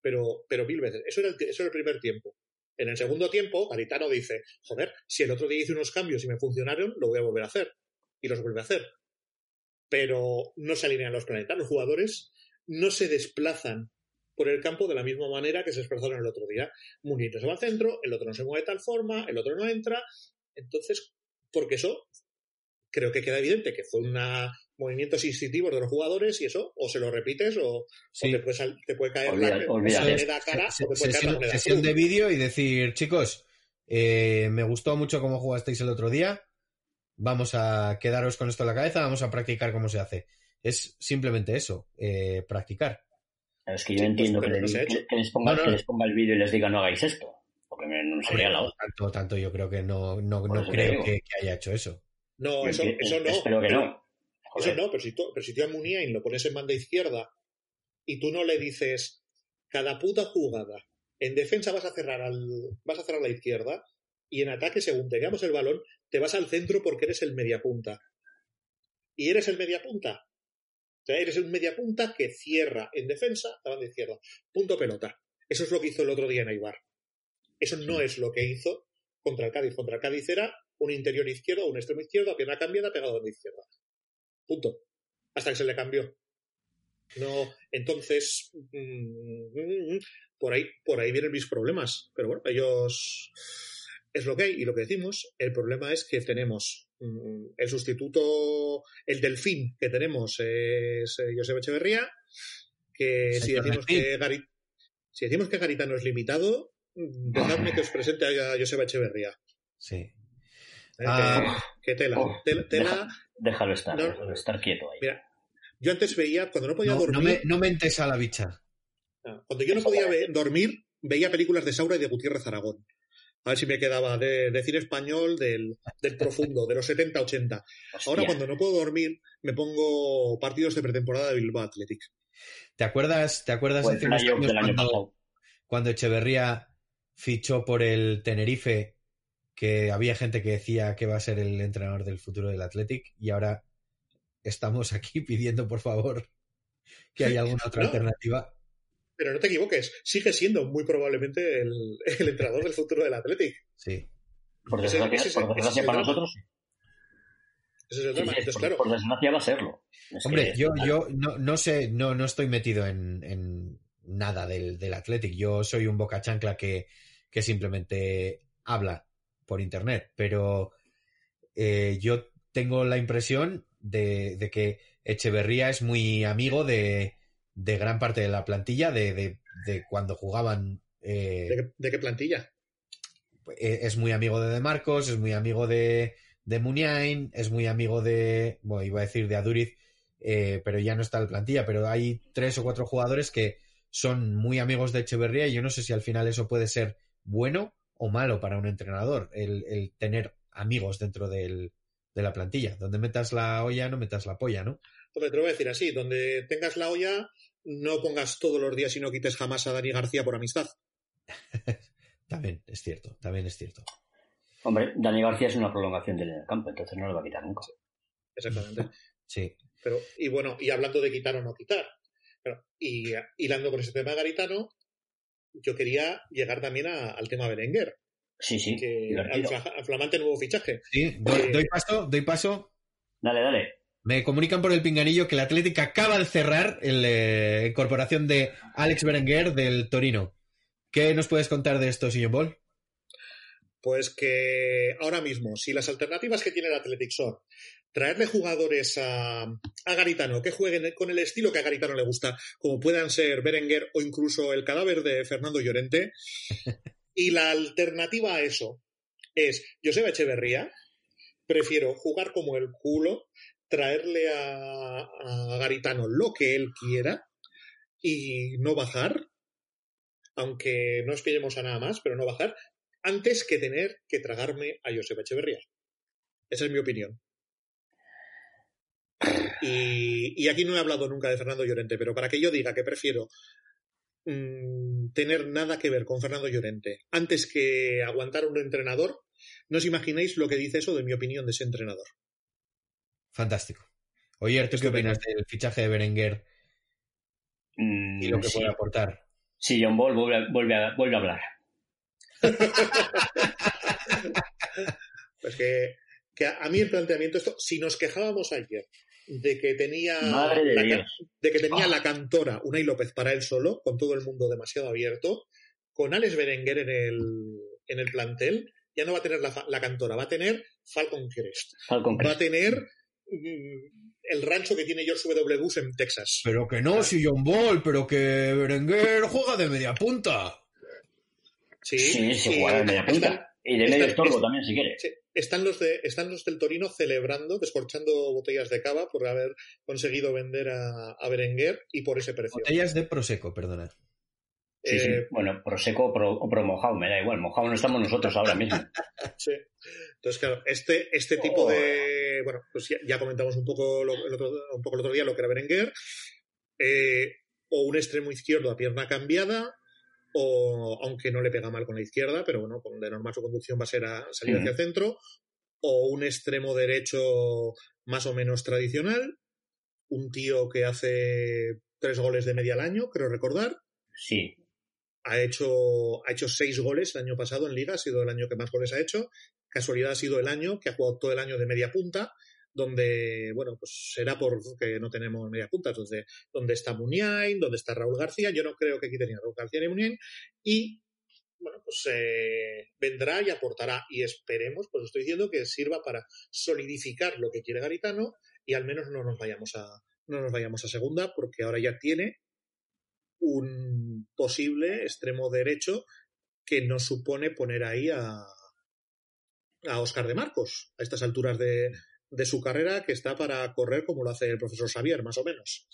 Pero, pero mil veces. Eso era, el, eso era el primer tiempo. En el segundo tiempo, Garitano dice, joder, si el otro día hice unos cambios y me funcionaron, lo voy a volver a hacer. Y los vuelve a hacer pero no se alinean los planetas. Los jugadores no se desplazan por el campo de la misma manera que se desplazaron el otro día. Munir no se va al centro, el otro no se mueve de tal forma, el otro no entra. Entonces, porque eso creo que queda evidente que fue un movimientos instintivos de los jugadores y eso o se lo repites o, te, puede, caer la, moneda cara o te puede caer la moneda sesión de vídeo y decir chicos eh, me gustó mucho cómo jugasteis el otro día vamos a quedaros con esto en la cabeza, vamos a practicar cómo se hace. Es simplemente eso, eh, practicar. Es que yo entiendo que, les ponga, el vídeo y les diga no hagáis esto, porque no sería la otra. Tanto, tanto yo creo que no, no, creo que, haya hecho eso. No, eso, eso no. Espero que no. Eso no, pero si tú, pero si tú a Muniain lo pones en banda izquierda y tú no le dices cada puta jugada, en defensa vas a cerrar al, vas a cerrar a la izquierda y en ataque, según tengamos el balón, te vas al centro porque eres el mediapunta. Y eres el mediapunta. O sea, eres el mediapunta que cierra en defensa la banda izquierda. Punto pelota. Eso es lo que hizo el otro día en Aibar. Eso no es lo que hizo contra el Cádiz. Contra el Cádiz era un interior izquierdo, un extremo izquierdo, pierna cambiada, pegado a la izquierda. Punto. Hasta que se le cambió. No, entonces, mm, mm, mm, por ahí, por ahí vienen mis problemas. Pero bueno, ellos es lo que hay y lo que decimos. El problema es que tenemos mm, el sustituto, el delfín que tenemos es eh, Josep Echeverría, que si decimos que, si decimos que Garitano es limitado, mm, dejadme que os presente a Joseba Echeverría. Sí. Eh, ah. que, tela. Oh, tela, déjalo estar, déjalo estar quieto ahí. Mira, yo antes veía, cuando no podía dormir. No me, no me entes a la bicha. Cuando yo no podía dormir, veía películas de Saura y de Gutiérrez Aragón. A ver si me quedaba de, decir español del, profundo, de los 70-80. Ahora, cuando no puedo dormir, me pongo partidos de pretemporada de Bilbao Athletic. ¿Te acuerdas, ¿te acuerdas pues de cuando, cuando Echeverría fichó por el Tenerife, que había gente que decía que va a ser el entrenador del futuro del Athletic, y ahora estamos aquí pidiendo, por favor, que haya alguna otra alternativa? Pero no te equivoques, sigue siendo muy probablemente el, entrenador del futuro del Athletic. Sí. Por desgracia, para nosotros. Ese es el tema. por, desgracia va a serlo. Hombre, yo, yo no, no, sé, no, no estoy metido en, nada del, del, Athletic. Yo soy un boca chancla que, que simplemente habla por internet. Pero eh, yo tengo la impresión de, de que Echeverría es muy amigo de, de gran parte de la plantilla de, de, cuando jugaban. Eh, ¿De, qué, plantilla? Eh, es muy amigo de De Marcos, es muy amigo de, de Muniain, es muy amigo de. Bueno, iba a decir de Aduriz, eh, pero ya no está en la plantilla. Pero hay tres o cuatro jugadores que son muy amigos de Echeverría y yo no sé si al final eso puede ser bueno o malo para un entrenador, el, el tener amigos dentro del, de la plantilla. Donde metas la olla, no metas la polla, ¿no? Hombre, te lo voy a decir así, donde tengas la olla, no pongas todos los días y no quites jamás a Dani García por amistad. también es cierto, también es cierto. Hombre, Dani García es una prolongación del campo, entonces no lo va a quitar nunca. Exactamente. sí. Pero, y bueno, y hablando de quitar o no quitar, y hilando con ese tema garitano, yo quería llegar también al tema Berenguer. Sí, sí. que al, fla- al flamante nuevo fichaje. Sí, doy, Eh, doy paso, doy paso. Dale, dale. Me comunican por el pinganillo que el Atlético acaba de cerrar la incorporación de Alex Berenguer del Torino. ¿Qué nos puedes contar de esto, señor Ball? Pues que ahora mismo, si las alternativas que tiene el Athletic son traerle jugadores a, a Garitano que jueguen con el estilo que a Garitano le gusta, como puedan ser Berenguer o incluso el cadáver de Fernando Llorente, y la alternativa a eso es Joseba Echeverría, prefiero jugar como el culo, traerle a, a Garitano lo que él quiera y no bajar, aunque no aspiremos a nada más, pero no bajar, antes que tener que tragarme a Joseba Echeverría. Esa es mi opinión. Y, y aquí no he hablado nunca de Fernando Llorente, pero para que yo diga que prefiero mm, tener nada que ver con Fernando Llorente antes que aguantar un entrenador, no os imagináis lo que dice eso de mi opinión de ese entrenador. Fantástico. Oye, ¿tú qué opinas del fichaje de Berenguer Mm, y lo que sí. puede aportar? Sí, John Ball vuelve, a- vuelve, a, vuelve a hablar. Pues que, que a, mí el planteamiento, esto, si nos quejábamos ayer de que tenía, Madre de la, de que tenía Ah. la cantora Unai López para él solo, con todo el mundo demasiado abierto, con Alex Berenguer en el, en el plantel, ya no va a tener la, fa- la cantora, va a tener Falcon Crest, Falcon va a Crest. tener el rancho que tiene George W. Bush en Texas. Pero que no, si John Ball, pero que Berenguer juega de media punta. Sí, Sí, sí, y juega de media están- punta. Y de medio estorbo también, si quiere. Sí, están los de están los del Torino celebrando, descorchando botellas de cava por haber conseguido vender a, a Berenguer y por ese precio. Botellas de Prosecco, perdona. Sí, sí. Eh, Bueno, pro seco o pro, o pro mojado, me da igual. Mojado no estamos nosotros ahora mismo. sí. Entonces, claro, este, este tipo de. Bueno, pues ya, ya comentamos un poco, lo, el otro, un poco el otro día lo que era Berenguer. Eh, o un extremo izquierdo a pierna cambiada, o aunque no le pega mal con la izquierda, pero bueno, con de normal su conducción va a ser a salir hacia el centro, o un extremo derecho más o menos tradicional, un tío que hace tres goles de media al año, creo recordar, Sí. ha hecho, ha hecho seis goles el año pasado en Liga, ha sido el año que más goles ha hecho. Casualidad ha sido el año que ha jugado todo el año de media punta, donde, bueno, pues será porque no tenemos media punta, entonces, donde está Muniain, donde está Raúl García, yo no creo que aquí tenía Raúl García ni Muniain, y bueno, pues eh, vendrá y aportará, y esperemos, pues estoy diciendo que sirva para solidificar lo que quiere Garitano y al menos no nos vayamos a, no nos vayamos a segunda, porque ahora ya tiene un posible extremo derecho que nos supone poner ahí a, a Oscar de Marcos a estas alturas de, de su carrera que está para correr como lo hace el profesor Xavier, más o menos.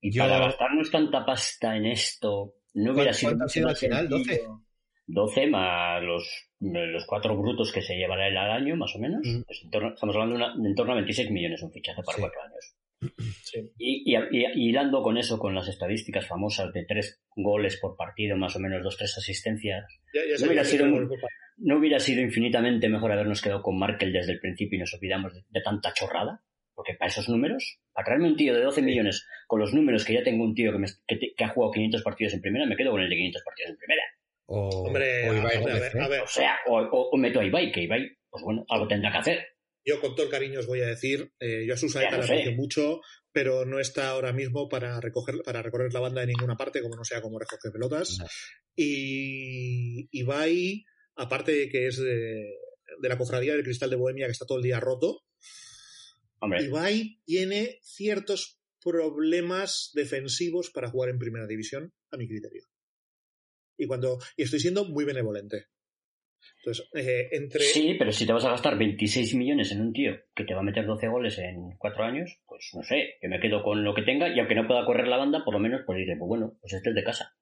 Y Yo- para gastarnos tanta pasta en esto, no hubiera ¿Cuánto sido. ha mucho sido al final? sencillo. 12 más los, los cuatro brutos que se llevará él al año, más o menos. Mm. Pues en torno- estamos hablando de, una- de en torno a 26 millones un fichaje para Sí. cuatro años. Sí. Y, y, y- y hilando con eso, con las estadísticas famosas de tres goles por partido, más o menos dos, tres asistencias, Ya, ya No hubiera sido un- ¿no hubiera sido infinitamente mejor habernos quedado con Markel desde el principio y nos olvidamos de, de tanta chorrada? Porque para esos números, para traerme un tío de 12 millones con los números que ya tengo un tío que, me- que te- que ha jugado 500 partidos en primera, me quedo con el de 500 partidos en primera. O, Hombre, o a, Ibai hombre, a ver, ¿eh? a ver, O sea, o, o- o meto a Ibai, que Ibai, pues bueno, algo tendrá que hacer. yo con todo el cariño os voy a decir, eh, yo a Susaeta la aprecio mucho, pero no está ahora mismo para recoger, para recorrer la banda de ninguna parte, como no sea como recoge pelotas. No. Y Ibai, aparte de que es de, de la cofradía del cristal de Bohemia, que está todo el día roto, Hombre, Ibai tiene ciertos problemas defensivos para jugar en primera división, a mi criterio. Y cuando y estoy siendo muy benevolente. Entonces, eh, entre sí, pero si te vas a gastar 26 millones en un tío que te va a meter 12 goles en cuatro años, pues no sé, yo me quedo con lo que tenga y aunque no pueda correr la banda, por lo menos pues diré, pues bueno, pues este es de casa.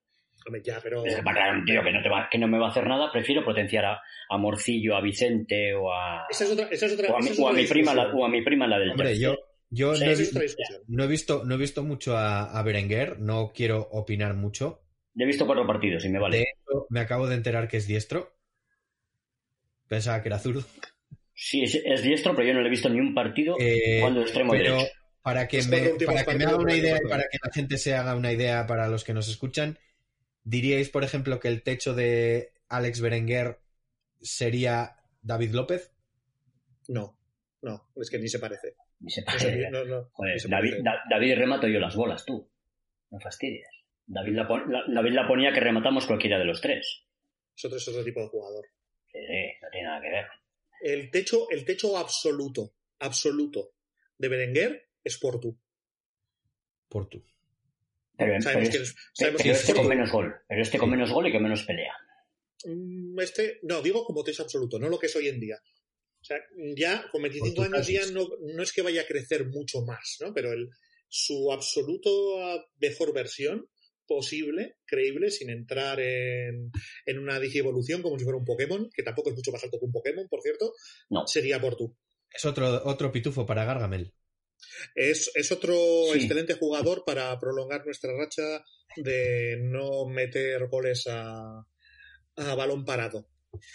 Hombre, ya, pero Es que para traer un tío que no, te va, que no me va a hacer nada, prefiero potenciar a, a Morcillo, a Vicente o a, esa es otra, esa es otra, o a, mi, es o a otra mi prima la, o a mi prima la del Hombre, yo, yo Sí, no, he, no visto, no he visto mucho a, a Berenguer, no quiero opinar mucho. He visto cuatro partidos y me vale. De hecho, me acabo de enterar que es diestro. Pensaba que era zurdo. Sí, es, es diestro, pero yo no le he visto ni un partido Eh, cuando extremo pero derecho. para que, me, para que me haga una idea y para que la gente se haga una idea para los que nos escuchan, diríais, por ejemplo, que el techo de Alex Berenguer sería David López. No, no, es que ni se parece. Ni se No parece. no- no, Joder, ni se David, parece. Da- David remato yo las bolas, tú. No fastidies. David la, pon- la- David la ponía que rematamos cualquiera de los tres. Es otro, es otro tipo de jugador. Sí, sí, no tiene nada que ver. El techo, el techo absoluto, absoluto de Berenguer es Portu. Por tú. Pero, pero Sabemos es- que es, sabemos pero que es este con menos gol. Pero este con menos gol y que menos pelea. Mm, Este, no, digo como techo absoluto, no lo que es hoy en día. O sea, ya con 25 Por tus años ya no, no es que vaya a crecer mucho más, ¿no? Pero el, su absoluto ah, mejor versión posible, creíble, sin entrar en, en una digievolución como si fuera un Pokémon, que tampoco es mucho más alto que un Pokémon, por cierto, No. sería Portu. Es otro, otro pitufo para Gargamel. Es, es otro Sí. excelente jugador para prolongar nuestra racha de no meter goles a, a balón parado.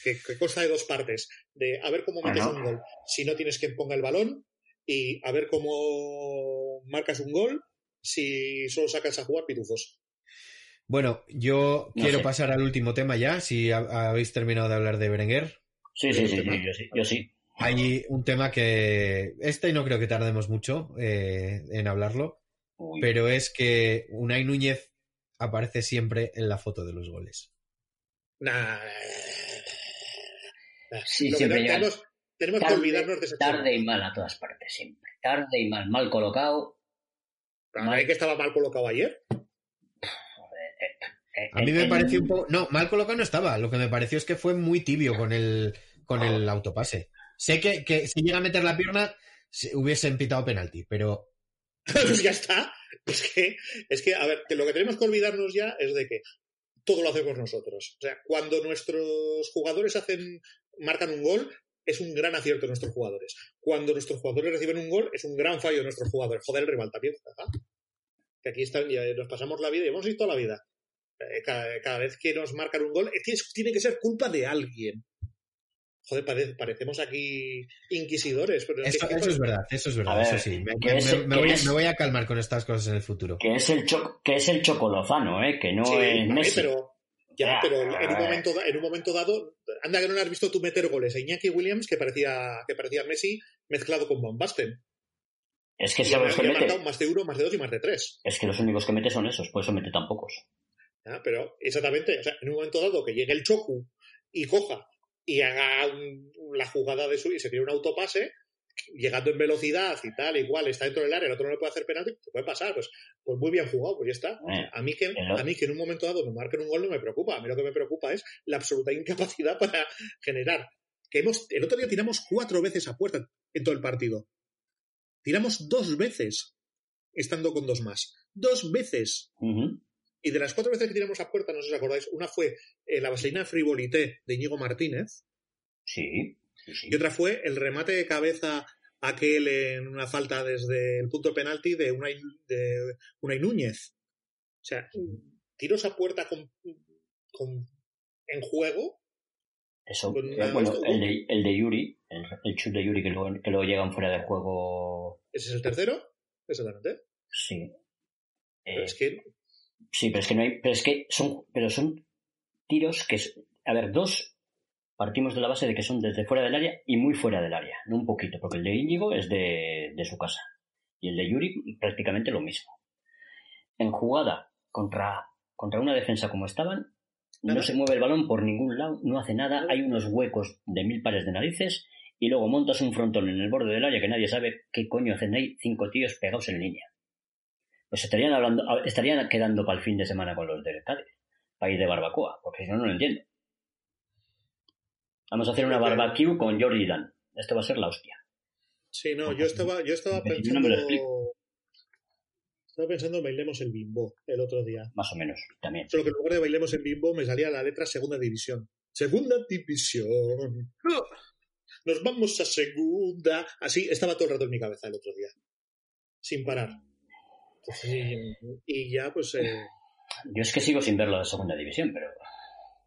Que, que consta de dos partes. De a ver cómo metes Ajá. un gol si no tienes quien ponga el balón y a ver cómo marcas un gol si solo sacas a jugar pitufos. Bueno, yo No quiero sé. pasar al último tema ya, si ha- habéis terminado de hablar de Berenguer. Sí, sí, sí, sí, yo sí. Yo sí. Hay un tema que este no creo que tardemos mucho eh, en hablarlo, Uy. pero es que Unai Núñez aparece siempre en la foto de los goles. Nah. Sí, Lo que siempre llega tenemos, que olvidarnos de ese tarde y mal a todas partes, siempre. Tarde y mal, mal colocado. ¿A que estaba mal colocado ayer? A mí me en- pareció un poco... No, mal colocado no estaba. Lo que me pareció es que fue muy tibio con el, con Ah. el autopase. Sé que, que si llega a meter la pierna se- hubiesen pitado penalti, pero pues ya está. Es que, es que, a ver, lo que tenemos que olvidarnos ya es de que todo lo hacemos nosotros. O sea, cuando nuestros jugadores hacen, marcan un gol, es un gran acierto de nuestros jugadores. Cuando nuestros jugadores reciben un gol, es un gran fallo de nuestros jugadores. Joder, el rival también. Que aquí están, ya nos pasamos la vida y hemos visto la vida. Eh, Cada, cada vez que nos marcan un gol, tiene que ser culpa de alguien. Joder, pare- parecemos aquí inquisidores. Pero es eso, que- eso es verdad, eso es verdad, ver, eso sí. Me, es- voy, a- es- me voy a calmar con estas cosas en el futuro. Que es el, cho- que es el Chocolozano, ¿eh? Que no Sí, es Messi. pero ya, Ah, pero en un momento en un momento dado, anda que no le has visto tú meter goles a Iñaki Williams que parecía que parecía Messi mezclado con Van Basten. Es que sabes que mete. más de uno, más de dos y más de tres. Es que los únicos que mete son esos, por eso mete tan pocos. ¿ya? Pero exactamente, o sea, en un momento dado que llegue el Chocu y coja y haga un- la jugada de su y se tire un autopase, llegando en velocidad y tal, igual está dentro del área, el otro no le puede hacer penalti, ¿qué puede pasar? Pues, pues muy bien jugado, pues ya está. A mí, que, a mí que en un momento dado me marquen un gol no me preocupa. A mí lo que me preocupa es la absoluta incapacidad para generar. Que hemos, el otro día tiramos cuatro veces a puerta en todo el partido. Tiramos dos veces estando con dos más. Dos veces. Y de las cuatro veces que tiramos a puerta, no sé si os acordáis, una fue eh, la vaselina frivolité de Íñigo Martínez Sí, sí, sí. y otra fue el remate de cabeza aquel en una falta desde el punto de penalti de Unai, de Unai Núñez. O sea, tiros a puerta con, con- en juego. Eso, eh, una- bueno, esto- el de, el de Yuri, el, el chut de Yuri que luego, que luego llegan fuera de juego. ¿Ese es el tercero? Exactamente. Sí. Pero Eh, es que Sí, pero es que no hay, pero es que son, pero son tiros que, a ver, dos partimos de la base de que son desde fuera del área y muy fuera del área, no un poquito, porque el de Íñigo es de, de su casa y el de Yuri prácticamente lo mismo. En jugada contra, contra una defensa como estaban, no se mueve el balón por ningún lado, no hace nada, hay unos huecos de mil pares de narices y luego montas un frontón en el borde del área que nadie sabe qué coño hacen ahí cinco tíos pegados en línea. Pues estarían hablando, estarían quedando para el fin de semana con los del Cádiz, para ir de barbacoa, porque si no, no lo entiendo. Vamos a hacer una barbecue con Jordi Dan. Esto va a ser la hostia. sí, no, yo estaba, yo estaba Yo no pensando. me lo explico. Estaba pensando en bailemos el bimbo el otro día. Más o menos, también. Solo que en lugar de bailemos en bimbo me salía la letra segunda división. Segunda división. Nos vamos a segunda. Así estaba todo el rato en mi cabeza el otro día. Sin parar. Y, y ya, pues, eh, Yo es que sigo sin verlo de segunda división, pero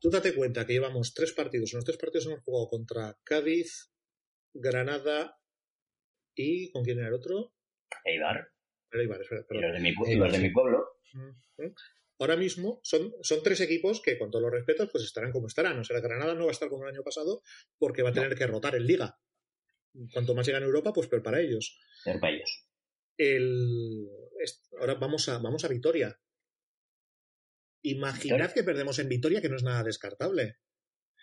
tú date cuenta que llevamos tres partidos. En los tres partidos hemos jugado contra Cádiz, Granada y. ¿Con quién era el otro? Eibar Era Ibar, espera, y perdón. los de mi, y Eibar, los de mi pueblo, ahora mismo son, son tres equipos que, con todos los respetos, pues estarán como estarán. O sea, la Granada no va a estar como el año pasado porque va a tener que rotar en Liga. Cuanto más llegan a Europa, pues peor para ellos. Peor para ellos. El, ahora vamos a, vamos a Vitoria. Imaginad que perdemos en Vitoria, que no es nada descartable.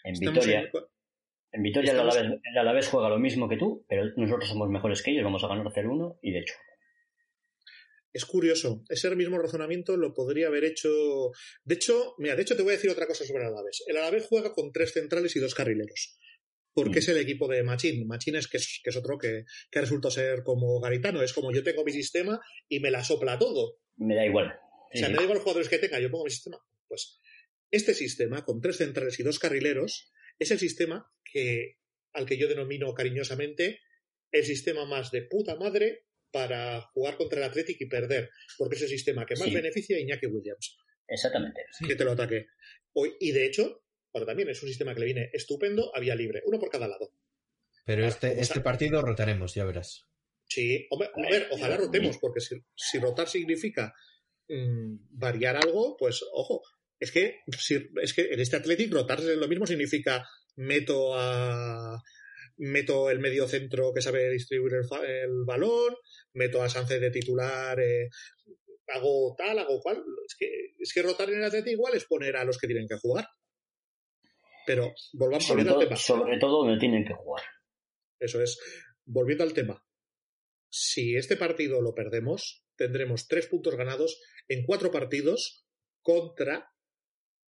En Vitoria. En, Vitoria el Alavés, juega lo mismo que tú, pero nosotros somos mejores que ellos, vamos a ganar 0-1 y de hecho. Es curioso, ese mismo razonamiento lo podría haber hecho. De hecho, mira, de hecho te voy a decir otra cosa sobre el Alavés. El Alavés juega con tres centrales y dos carrileros porque mm. es el equipo de Machín. Machín es que es, otro que, que resulta ser como Garitano, es como yo tengo mi sistema y me la sopla todo. Me da igual. O sea, me da igual los jugadores que tenga, yo pongo mi sistema. Pues este sistema, con tres centrales y dos carrileros, es el sistema que, al que yo denomino cariñosamente el sistema más de puta madre para jugar contra el Athletic y perder, porque es el sistema que más beneficia a Iñaki Williams. Exactamente. Que te lo ataque. Hoy, y de hecho, también es un sistema que le viene estupendo a vía libre, uno por cada lado. Pero este, este partido rotaremos, ya verás. Sí, a ver, ojalá rotemos, porque si, rotar significa mm, variar algo, pues ojo, es que, es que en este Athletic rotar lo mismo significa meto a meto el medio centro que sabe distribuir el, balón, meto a Sánchez de titular, eh, hago tal, hago cual. Es que, es que rotar en el Athletic igual es poner a los que tienen que jugar. Pero volvamos sobre al tema. Sobre todo donde tienen que jugar. Eso es. Volviendo al tema. Si este partido lo perdemos, tendremos tres puntos ganados en cuatro partidos contra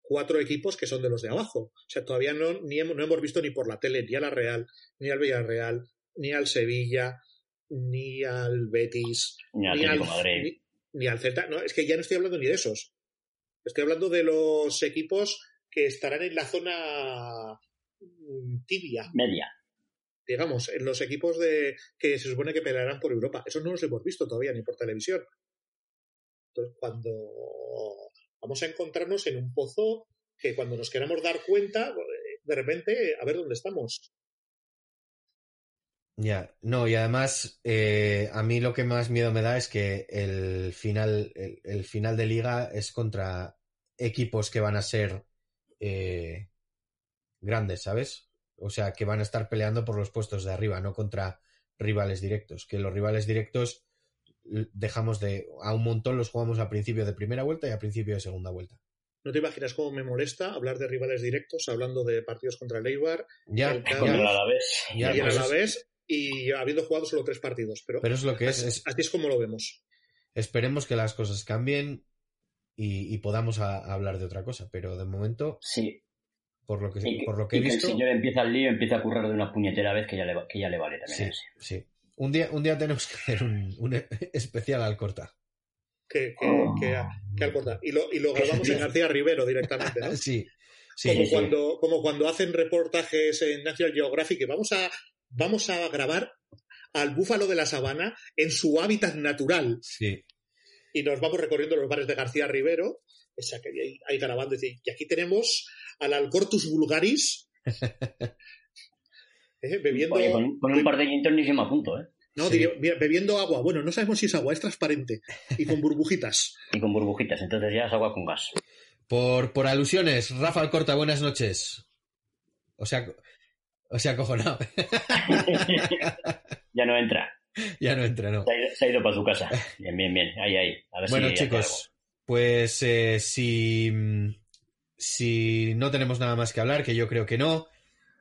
cuatro equipos que son de los de abajo. O sea, todavía no, ni hemos, no hemos visto ni por la tele ni a la Real, ni al Villarreal, ni al Sevilla, ni al Betis, ni, al, Madrid. Ni, al Celta. No, es que ya no estoy hablando ni de esos. Estoy hablando de los equipos que estarán en la zona mm, tibia. Media. Digamos, en los equipos de que se supone que pelearán por Europa. Eso no los hemos visto todavía ni por televisión. Entonces, cuando vamos a encontrarnos en un pozo que cuando nos queramos dar cuenta, de repente, a ver dónde estamos. Ya, no, y además eh, a mí lo que más miedo me da es que el final, el, final de liga es contra equipos que van a ser eh, grandes, ¿sabes? O sea, que van a estar peleando por los puestos de arriba, no contra rivales directos. Que los rivales directos dejamos de. A un montón los jugamos a principio de primera vuelta y a principio de segunda vuelta. No te imaginas cómo me molesta hablar de rivales directos, hablando de partidos contra el Eibar, ya, el contra el Alavés, ya, y Alavés, y habiendo jugado solo tres partidos. Pero, pero es lo que es, es, Así es como lo vemos. Esperemos que las cosas cambien y, podamos hablar de otra cosa. Pero de momento, sí. por lo que, por lo que he visto. Que el señor empieza el lío, empieza a currar de una puñetera vez que ya le, que ya le vale también. Sí, sí. Un día, un día tenemos que hacer un, especial al corta. Que, que, al corta. Y lo, y lo grabamos en García Rivero directamente, ¿no? sí. como, Cuando, como cuando hacen reportajes en National Geographic, que vamos a, vamos a grabar al búfalo de la sabana en su hábitat natural. Sí y nos vamos recorriendo los bares de García Rivero, esa que hay, hay grabando, y aquí tenemos al Alcortus vulgaris eh, bebiendo... con, un par de gin a punto, ¿eh? No, bebiendo agua. Bueno, no sabemos si es agua, es transparente y con burbujitas. y con burbujitas, entonces ya es agua con gas. Por, por alusiones, Rafa Alcorta, buenas noches. O sea, o sea, cojonado. ya no entra. ya no entra, no. Se ha, ido, para su casa. Bien, bien, bien. Ahí, ahí. bueno, chicos, pues eh, si, si no tenemos nada más que hablar, que yo creo que no,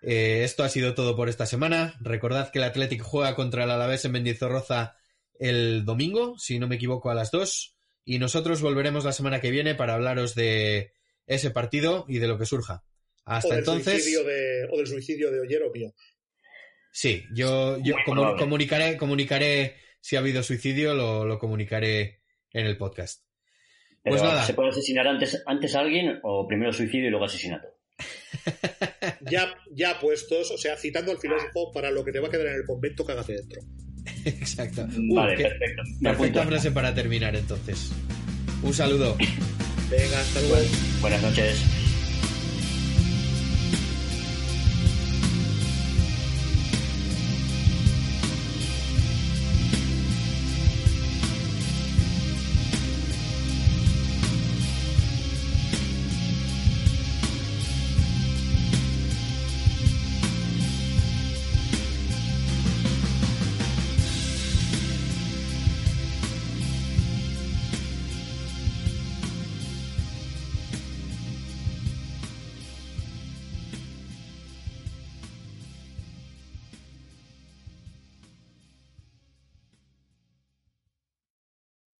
eh, esto ha sido todo por esta semana. Recordad que el Athletic juega contra el Alavés en Mendizorroza el domingo, si no me equivoco, a las 2. Y nosotros volveremos la semana que viene para hablaros de ese partido y de lo que surja. Hasta entonces. o del suicidio de Ollero mío. Sí, yo, yo comunicaré, comunicaré si ha habido suicidio, lo, comunicaré en el podcast. pues nada. ¿Se puede asesinar antes, antes a alguien o primero suicidio y luego asesinato? ya, ya puestos, o sea, citando al filósofo para lo que te va a quedar en el convento, cágate dentro. Exacto. vale, perfecto. perfecta frase para terminar entonces. Un saludo. Venga, hasta luego. buenas noches.